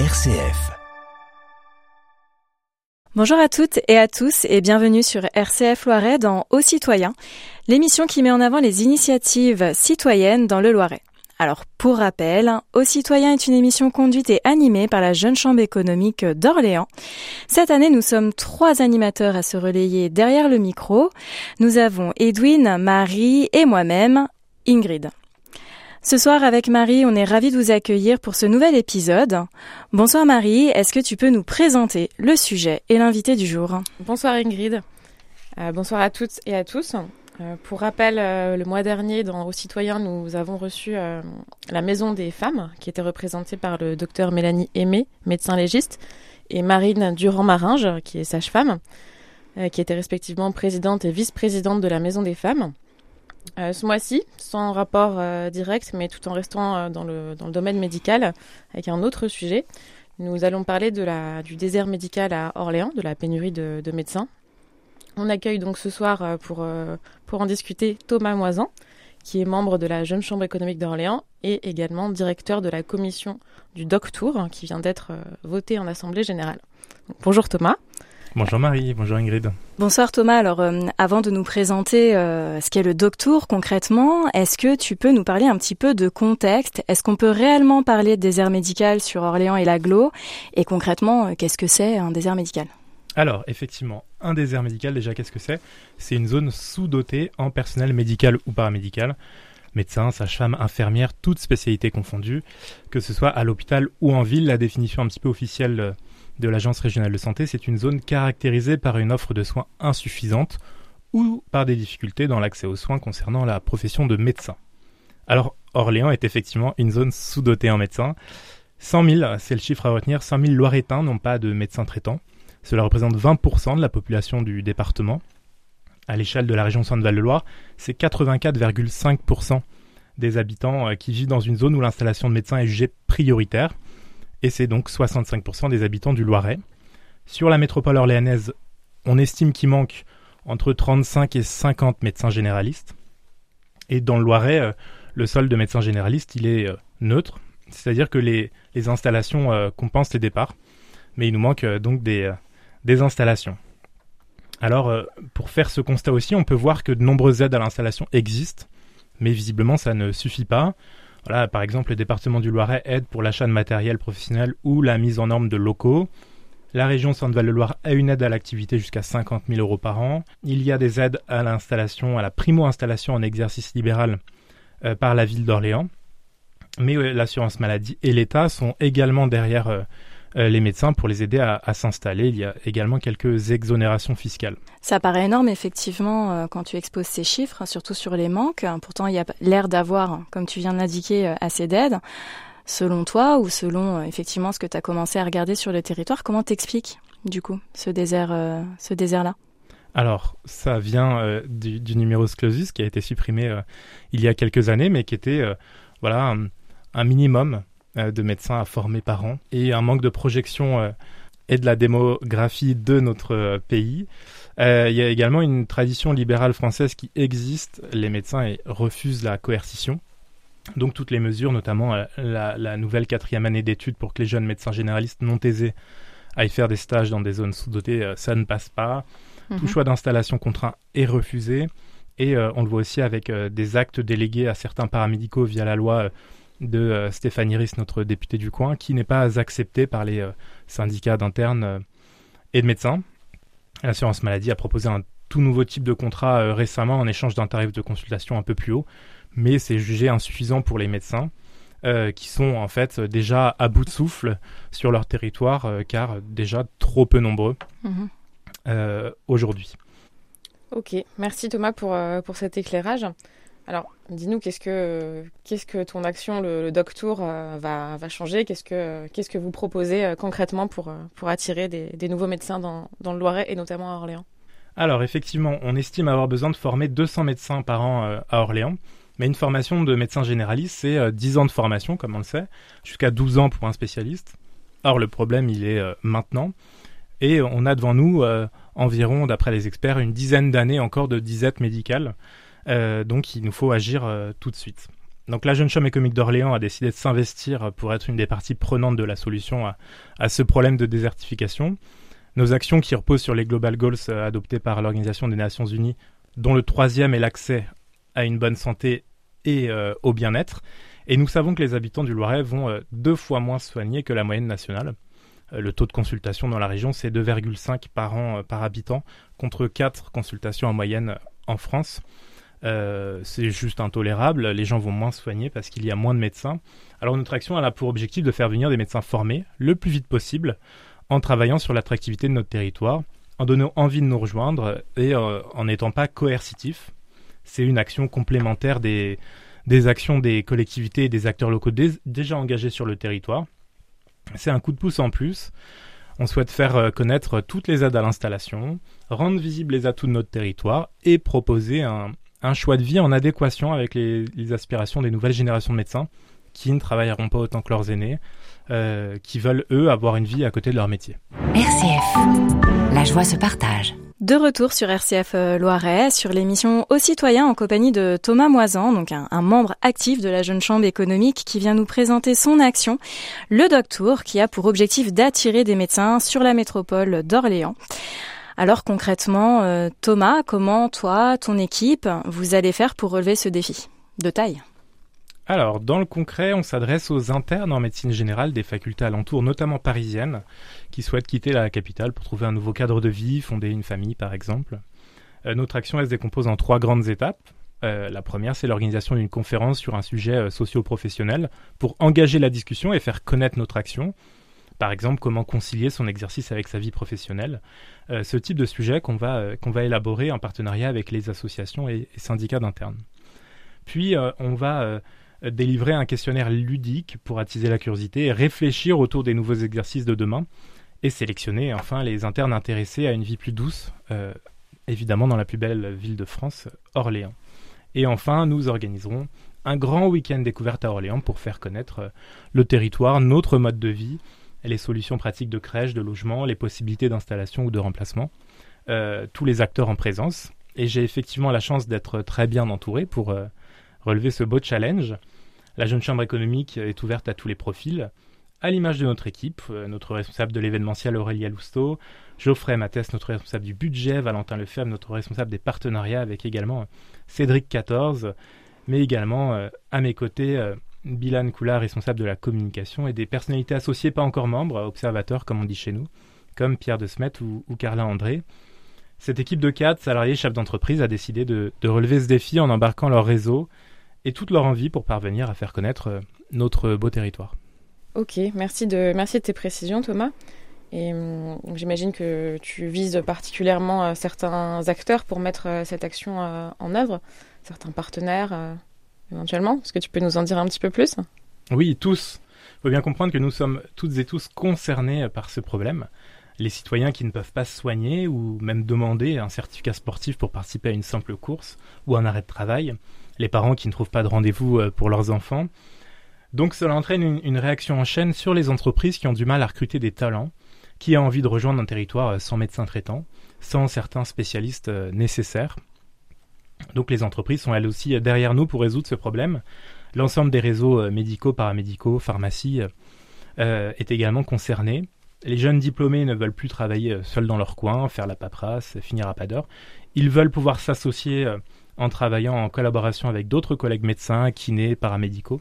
RCF. Bonjour à toutes et à tous et bienvenue sur RCF Loiret dans Aux citoyens, l'émission qui met en avant les initiatives citoyennes dans le Loiret. Alors, pour rappel, Aux citoyens est une émission conduite et animée par la Jeune Chambre économique d'Orléans. Cette année, nous sommes trois animateurs à se relayer derrière le micro. Nous avons Edwin, Marie et moi-même, Ingrid. Ce soir avec Marie, on est ravis de vous accueillir pour ce nouvel épisode. Bonsoir Marie, est-ce que tu peux nous présenter le sujet et l'invité du jour Bonsoir Ingrid. Euh, bonsoir à toutes et à tous. Euh, pour rappel, euh, le mois dernier, dans Aux Citoyens, nous avons reçu la Maison des femmes, qui était représentée par le docteur Mélanie Aimé, médecin légiste, et Marine Durand-Maringe, qui est sage-femme, qui était respectivement présidente et vice-présidente de la Maison des femmes. Euh, ce mois-ci, sans rapport euh, direct, mais tout en restant euh, dans, le, domaine médical, avec un autre sujet, nous allons parler du désert médical à Orléans, de la pénurie de, de médecins. On accueille donc ce soir pour, en discuter Thomas Moisan, qui est membre de la Jeune Chambre économique d'Orléans et également directeur de la commission du DocTour, hein, qui vient d'être votée en Assemblée générale. bonjour Thomas. Bonjour Marie, bonjour Ingrid. Bonsoir Thomas. Alors, euh, avant de nous présenter euh, ce qu'est le Doctour concrètement, est-ce que tu peux nous parler un petit peu de contexte? Est-ce qu'on peut réellement parler de désert médical sur Orléans et l'Aglo Et concrètement, euh, qu'est-ce que c'est un désert médical? Alors, effectivement, un désert médical, déjà, qu'est-ce que c'est? C'est une zone sous-dotée en personnel médical ou paramédical. Médecins, sages-femmes, infirmières, toutes spécialités confondues, que ce soit à l'hôpital ou en ville. La définition un petit peu officielle de l'Agence régionale de santé, c'est une zone caractérisée par une offre de soins insuffisante ou par des difficultés dans l'accès aux soins concernant la profession de médecin. Alors, Orléans est effectivement une zone sous-dotée en médecins. 100 000, c'est le chiffre à retenir, 100 000 Loiretains n'ont pas de médecin traitant. Cela représente 20% de la population du département. À l'échelle de la région Centre-Val-de-Loire, c'est 84,5% des habitants euh, qui vivent dans une zone où l'installation de médecins est jugée prioritaire et c'est donc 65% des habitants du Loiret. Sur la métropole orléanaise, on estime qu'il manque entre 35 et 50 médecins généralistes. Et dans le Loiret, euh, le sol de médecins généralistes, il est euh, neutre, c'est-à-dire que les, installations euh, compensent les départs, mais il nous manque donc des, des installations. Alors, pour faire ce constat aussi, on peut voir que de nombreuses aides à l'installation existent, mais visiblement ça ne suffit pas. Par exemple, le département du Loiret aide pour l'achat de matériel professionnel ou la mise en norme de locaux. La région Centre-Val-de-Loire a une aide à l'activité jusqu'à 50 000 euros par an. Il y a des aides à l'installation, à la primo-installation en exercice libéral euh, par la ville d'Orléans. Mais euh, l'assurance maladie et l'État sont également derrière euh, les médecins pour les aider à, s'installer. Il y a également quelques exonérations fiscales. Ça paraît énorme effectivement euh, quand tu exposes ces chiffres, surtout sur les manques. Pourtant, il y a l'air d'avoir, comme tu viens de l'indiquer, euh, assez d'aides. Selon toi ou selon effectivement ce que tu as commencé à regarder sur le territoire, comment t'expliques du coup ce désert, ce désert-là? Alors, ça vient du, du, numerus clausus qui a été supprimé il y a quelques années, mais qui était voilà un minimum euh, de médecins à former par an et un manque de projection euh, et de la démographie de notre euh, pays. il y a également une tradition libérale française qui existe. Les médecins refusent la coercition. Donc toutes les mesures, notamment la, nouvelle quatrième année d'études pour que les jeunes médecins généralistes non aisés aillent faire des stages dans des zones sous-dotées, ça ne passe pas. Tout mhm. choix d'installation contraint est refusé. Et on le voit aussi avec des actes délégués à certains paramédicaux via la loi de euh, Stéphanie Ries, notre députée du coin, qui n'est pas acceptée par les euh, syndicats d'internes euh, et de médecins. L'assurance maladie a proposé un tout nouveau type de contrat récemment en échange d'un tarif de consultation un peu plus haut, mais c'est jugé insuffisant pour les médecins. qui sont en fait déjà à bout de souffle sur leur territoire, car déjà trop peu nombreux mhm. aujourd'hui. Ok, merci Thomas pour, pour cet éclairage. Alors, dis-nous, qu'est-ce que, qu'est-ce que ton action, le, Tour, euh, va, changer? Qu'est-ce que, qu'est-ce que vous proposez euh, concrètement pour, euh, pour attirer des, nouveaux médecins dans, dans, le Loiret et notamment à Orléans? Alors, effectivement, on estime avoir besoin de former 200 médecins par an à Orléans. Mais une formation de médecin généraliste, c'est 10 ans de formation, comme on le sait, jusqu'à 12 ans pour un spécialiste. Or, le problème, il est maintenant. Et on a devant nous environ, d'après les experts, une dizaine d'années encore de disette médicale. Euh, donc il nous faut agir euh, tout de suite. Donc la jeune chambre économique d'Orléans a décidé de s'investir pour être une des parties prenantes de la solution à, ce problème de désertification. Nos actions qui reposent sur les Global Goals euh, adoptés par l'Organisation des Nations Unies, dont le troisième est l'accès à une bonne santé et euh, au bien-être. Et nous savons que les habitants du Loiret vont euh, deux fois moins soignés que la moyenne nationale. le taux de consultation dans la région, c'est 2,5 par an par habitant, contre 4 consultations en moyenne en France. Euh, c'est juste intolérable. Les gens vont moins soigner parce qu'il y a moins de médecins. Alors notre action a pour objectif de faire venir des médecins formés le plus vite possible en travaillant sur l'attractivité de notre territoire, en donnant envie de nous rejoindre et euh, en n'étant pas coercitif. C'est une action complémentaire des, des actions des collectivités et des acteurs locaux déjà engagés sur le territoire. C'est un coup de pouce en plus. On souhaite faire euh, connaître toutes les aides à l'installation, rendre visibles les atouts de notre territoire et proposer un, un choix de vie en adéquation avec les, aspirations des nouvelles générations de médecins qui ne travailleront pas autant que leurs aînés, euh, qui veulent, eux, avoir une vie à côté de leur métier. RCF, la joie se partage. De retour sur RCF euh, Loiret, sur l'émission Aux citoyens en compagnie de Thomas Moisan, donc un, membre actif de la Jeune Chambre économique qui vient nous présenter son action, le Doctour, qui a pour objectif d'attirer des médecins sur la métropole d'Orléans. Alors concrètement, euh, Thomas, comment toi, ton équipe, vous allez faire pour relever ce défi de taille? Alors, dans le concret, on s'adresse aux internes en médecine générale des facultés alentours, notamment parisiennes, qui souhaitent quitter la capitale pour trouver un nouveau cadre de vie, fonder une famille par exemple. Euh, notre action, elle se décompose en trois grandes étapes. Euh, la première, c'est l'organisation d'une conférence sur un sujet socio-professionnel pour engager la discussion et faire connaître notre action. Par exemple, comment concilier son exercice avec sa vie professionnelle. Euh, ce type de sujet qu'on va, euh, qu'on va élaborer en partenariat avec les associations et, syndicats d'internes. Puis, euh, on va délivrer un questionnaire ludique pour attiser la curiosité et réfléchir autour des nouveaux exercices de demain et sélectionner enfin les internes intéressés à une vie plus douce, évidemment dans la plus belle ville de France, Orléans. Et enfin, nous organiserons un grand week-end découverte à Orléans pour faire connaître le territoire, notre mode de vie les solutions pratiques de crèche, de logement, les possibilités d'installation ou de remplacement, euh, tous les acteurs en présence. Et j'ai effectivement la chance d'être très bien entouré pour euh, relever ce beau challenge. La jeune chambre économique est ouverte à tous les profils, à l'image de notre équipe, euh, notre responsable de l'événementiel Aurélia Lousteau, Geoffrey Mathès, notre responsable du budget, Valentin Lefebvre, notre responsable des partenariats, avec également Cédric 14, mais également à mes côtés Bilan Koula, responsable de la communication, et des personnalités associées pas encore membres, observateurs comme on dit chez nous, comme Pierre de Smet ou, Carla André. Cette équipe de cadres, salariés, chefs d'entreprise a décidé de, relever ce défi en embarquant leur réseau et toute leur envie pour parvenir à faire connaître euh, notre beau territoire. Ok, merci de, merci de tes précisions Thomas. Et hum, j'imagine que tu vises particulièrement euh, certains acteurs pour mettre euh, cette action en œuvre, certains partenaires éventuellement Est-ce que tu peux nous en dire un petit peu plus? Oui, tous. Il faut bien comprendre que nous sommes toutes et tous concernés par ce problème. Les citoyens qui ne peuvent pas se soigner ou même demander un certificat sportif pour participer à une simple course ou un arrêt de travail. Les parents qui ne trouvent pas de rendez-vous euh, pour leurs enfants. Donc cela entraîne une, réaction en chaîne sur les entreprises qui ont du mal à recruter des talents, qui ont envie de rejoindre un territoire euh, sans médecin traitant, sans certains spécialistes euh, nécessaires. Donc les entreprises sont elles aussi derrière nous pour résoudre ce problème. L'ensemble des réseaux euh, médicaux, paramédicaux, pharmacies euh, est également concerné. Les jeunes diplômés ne veulent plus travailler euh, seuls dans leur coin, faire la paperasse, finir à pas d'heure. Ils veulent pouvoir s'associer en travaillant en collaboration avec d'autres collègues médecins, kinés, paramédicaux.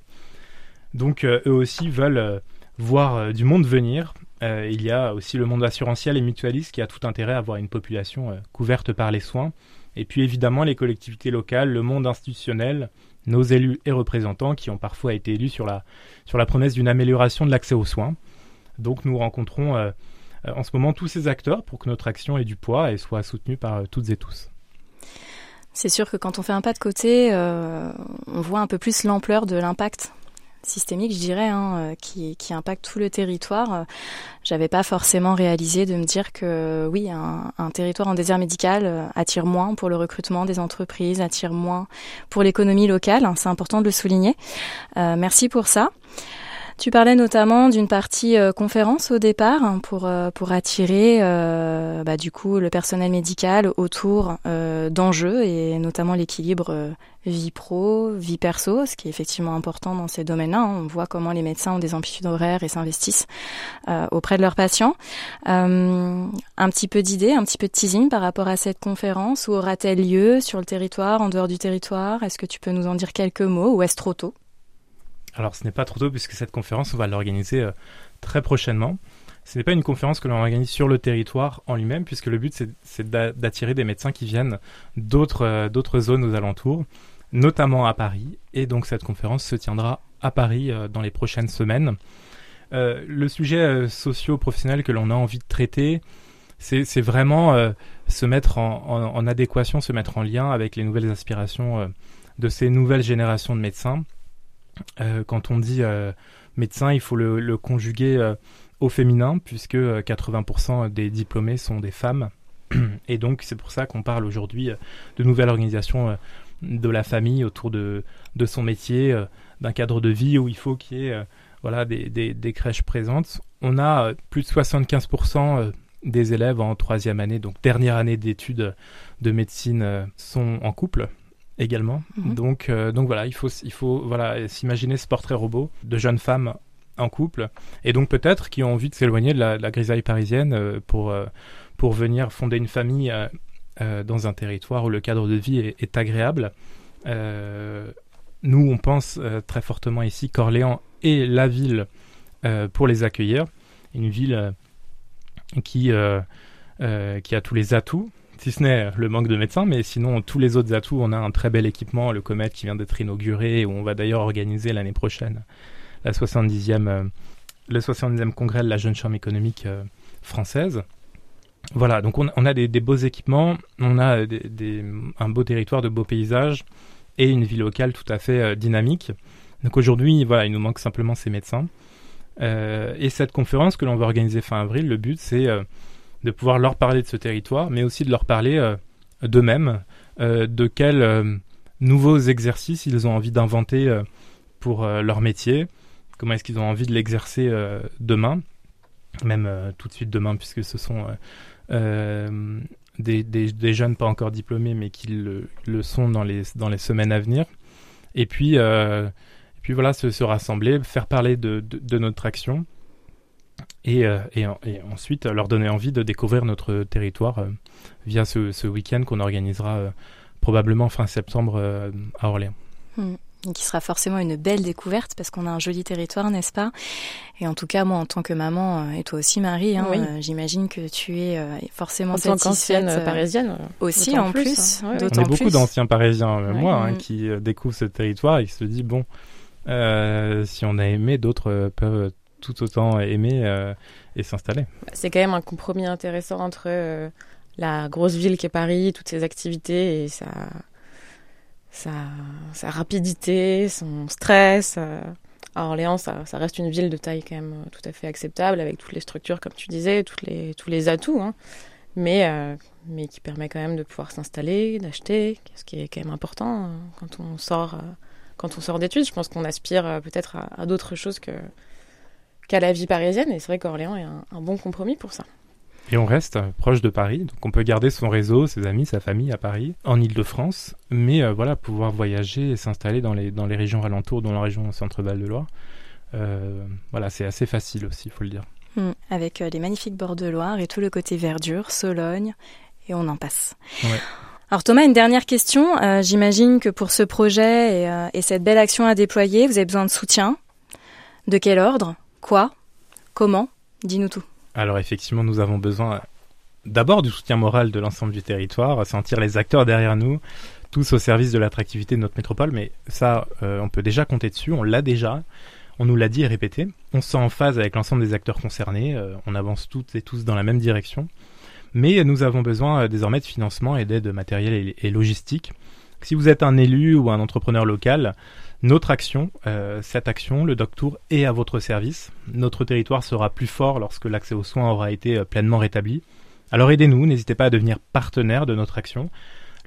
Donc eux aussi veulent voir du monde venir. il y a aussi le monde assurantiel et mutualiste qui a tout intérêt à avoir une population couverte par les soins et puis évidemment les collectivités locales, le monde institutionnel, nos élus et représentants qui ont parfois été élus sur la, sur la promesse d'une amélioration de l'accès aux soins. Donc nous rencontrons euh, euh, en ce moment tous ces acteurs pour que notre action ait du poids et soit soutenue par euh, toutes et tous. C'est sûr que quand on fait un pas de côté, on voit un peu plus l'ampleur de l'impact systémique, je dirais, hein, euh, qui, qui, impacte tout le territoire. Euh, j'avais pas forcément réalisé de me dire que oui, un, un, territoire en désert médical euh, attire moins pour le recrutement des entreprises, attire moins pour l'économie locale. C'est important de le souligner. Euh, merci pour ça. Tu parlais notamment d'une partie euh, conférence au départ hein, pour euh, pour attirer euh, bah, du coup le personnel médical autour d'enjeux et notamment l'équilibre vie pro, vie perso, ce qui est effectivement important dans ces domaines-là. Hein. On voit comment les médecins ont des amplitudes horaires et s'investissent auprès de leurs patients. un petit peu d'idées, un petit peu de teasing par rapport à cette conférence. Où aura-t-elle lieu sur le territoire, en dehors du territoire? Est-ce que tu peux nous en dire quelques mots ou est-ce trop tôt? Alors ce n'est pas trop tôt puisque cette conférence, on va l'organiser euh, très prochainement. Ce n'est pas une conférence que l'on organise sur le territoire en lui-même, puisque le but c'est d'attirer des médecins qui viennent euh, d'autres zones aux alentours, notamment à Paris. Et donc cette conférence se tiendra à Paris euh, dans les prochaines semaines. le sujet socio-professionnel que l'on a envie de traiter, c'est vraiment se mettre en, adéquation, se mettre en lien avec les nouvelles aspirations de ces nouvelles générations de médecins quand on dit euh, médecin, il faut le, conjuguer euh, au féminin, puisque 80% des diplômés sont des femmes. Et donc, c'est pour ça qu'on parle aujourd'hui de nouvelles organisations de la famille autour de, son métier, d'un cadre de vie où il faut qu'il y ait voilà, des, crèches présentes. On a plus de 75% des élèves en troisième année, donc dernière année d'études de médecine, sont en couple également. Mhm. Donc, euh, donc voilà, il faut, il faut voilà, s'imaginer ce portrait robot de jeunes femmes en couple, et donc peut-être qui ont envie de s'éloigner de la, grisaille parisienne euh, pour, euh, pour venir fonder une famille dans un territoire où le cadre de vie est, est agréable. nous, on pense très fortement ici qu'Orléans est la ville pour les accueillir, une ville qui, qui a tous les atouts, si ce n'est le manque de médecins, mais sinon tous les autres atouts, on a un très bel équipement, le Comet qui vient d'être inauguré, où on va d'ailleurs organiser l'année prochaine la 70e, euh, le 70e congrès de la jeune chambre économique euh, française. Voilà, donc on, a des, beaux équipements, on a un beau territoire, de beaux paysages et une vie locale tout à fait euh, dynamique. Donc aujourd'hui, voilà, il nous manque simplement ces médecins. et cette conférence que l'on va organiser fin avril, le but c'est de pouvoir leur parler de ce territoire, mais aussi de leur parler euh, d'eux-mêmes, euh, de quels euh, nouveaux exercices ils ont envie d'inventer pour leur métier, comment est-ce qu'ils ont envie de l'exercer demain, même tout de suite demain, puisque ce sont des, jeunes pas encore diplômés, mais qui le, sont dans les, dans les semaines à venir. Et puis, voilà, se, se, rassembler, faire parler de notre action et, euh, et, ensuite leur donner envie de découvrir notre territoire euh, via ce, week-end qu'on organisera euh, probablement fin septembre à Orléans. Hmm. Qui sera forcément une belle découverte parce qu'on a un joli territoire, n'est-ce pas? Et en tout cas, moi, en tant que maman, et toi aussi, Marie, hein, j'imagine que tu es forcément en tant qu'ancienne parisienne aussi, en plus. Hein, On est beaucoup d'anciens parisiens, moi, hein, qui découvrent ce territoire et qui se disent bon, si on a aimé, d'autres peuvent tout autant aimer euh, et s'installer. C'est quand même un compromis intéressant entre euh, la grosse ville qui est Paris, toutes ses activités et sa, rapidité, son stress. Euh. À Orléans, ça, reste une ville de taille quand même tout à fait acceptable, avec toutes les structures, comme tu disais, toutes les, tous les atouts, hein. mais, mais qui permet quand même de pouvoir s'installer, d'acheter, ce qui est quand même important quand on sort, quand on sort d'études. Je pense qu'on aspire peut-être à d'autres choses que, qu'à la vie parisienne. Et c'est vrai qu'Orléans est un, bon compromis pour ça. Et on reste proche de Paris, donc on peut garder son réseau, ses amis, sa famille à Paris, en Ile-de-France, mais euh, voilà, pouvoir voyager et s'installer dans les, dans les régions alentours, dans la région Centre-Val de Loire. Euh, voilà, c'est assez facile aussi, il faut le dire. Hmm, avec euh, les magnifiques bords de Loire et tout le côté verdure, Sologne, et on en passe. Alors Thomas, une dernière question. J'imagine que pour ce projet et, et cette belle action à déployer, vous avez besoin de soutien. De quel ordre? Quoi Comment Dis-nous tout. Alors effectivement, nous avons besoin d'abord du soutien moral de l'ensemble du territoire, sentir les acteurs derrière nous, tous au service de l'attractivité de notre métropole, mais ça, euh, on peut déjà compter dessus, on l'a déjà, on nous l'a dit et répété, on se sent en phase avec l'ensemble des acteurs concernés, euh, on avance toutes et tous dans la même direction, mais nous avons besoin euh, désormais de financement et d'aide matérielle et logistique. Si vous êtes un élu ou un entrepreneur local, notre action, euh, cette action, le Doctour, est à votre service. Notre territoire sera plus fort lorsque l'accès aux soins aura été euh, pleinement rétabli. Alors aidez-nous, n'hésitez pas à devenir partenaire de notre action.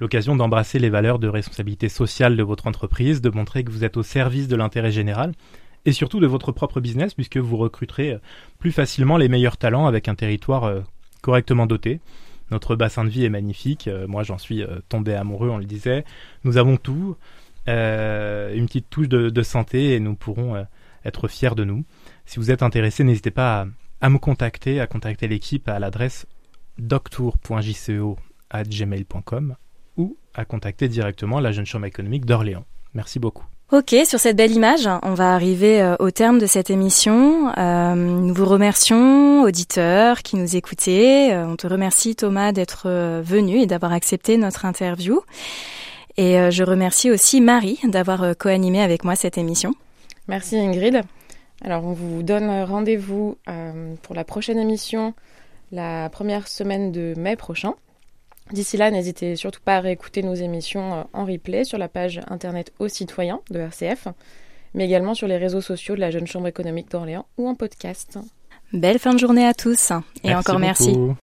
L'occasion d'embrasser les valeurs de responsabilité sociale de votre entreprise, de montrer que vous êtes au service de l'intérêt général et surtout de votre propre business puisque vous recruterez plus facilement les meilleurs talents avec un territoire correctement doté. Notre bassin de vie est magnifique. moi, j'en suis tombé amoureux, on le disait. Nous avons tout. Une petite touche de, santé et nous pourrons être fiers de nous. Si vous êtes intéressé, n'hésitez pas à, me contacter, à contacter l'équipe à l'adresse doctour.jco@gmail.com ou à contacter directement la Jeune Chambre économique d'Orléans. Merci beaucoup. Ok, sur cette belle image, on va arriver euh, au terme de cette émission. Euh, nous vous remercions, auditeurs qui nous écoutez. Euh, on te remercie Thomas d'être venu et d'avoir accepté notre interview. Et je remercie aussi Marie d'avoir co-animé avec moi cette émission. Merci Ingrid. Alors on vous donne rendez-vous pour la prochaine émission la première semaine de mai prochain. D'ici là, n'hésitez surtout pas à réécouter nos émissions euh, en replay sur la page internet aux citoyens de RCF, mais également sur les réseaux sociaux de la Jeune Chambre économique d'Orléans ou en podcast. Belle fin de journée à tous et encore merci.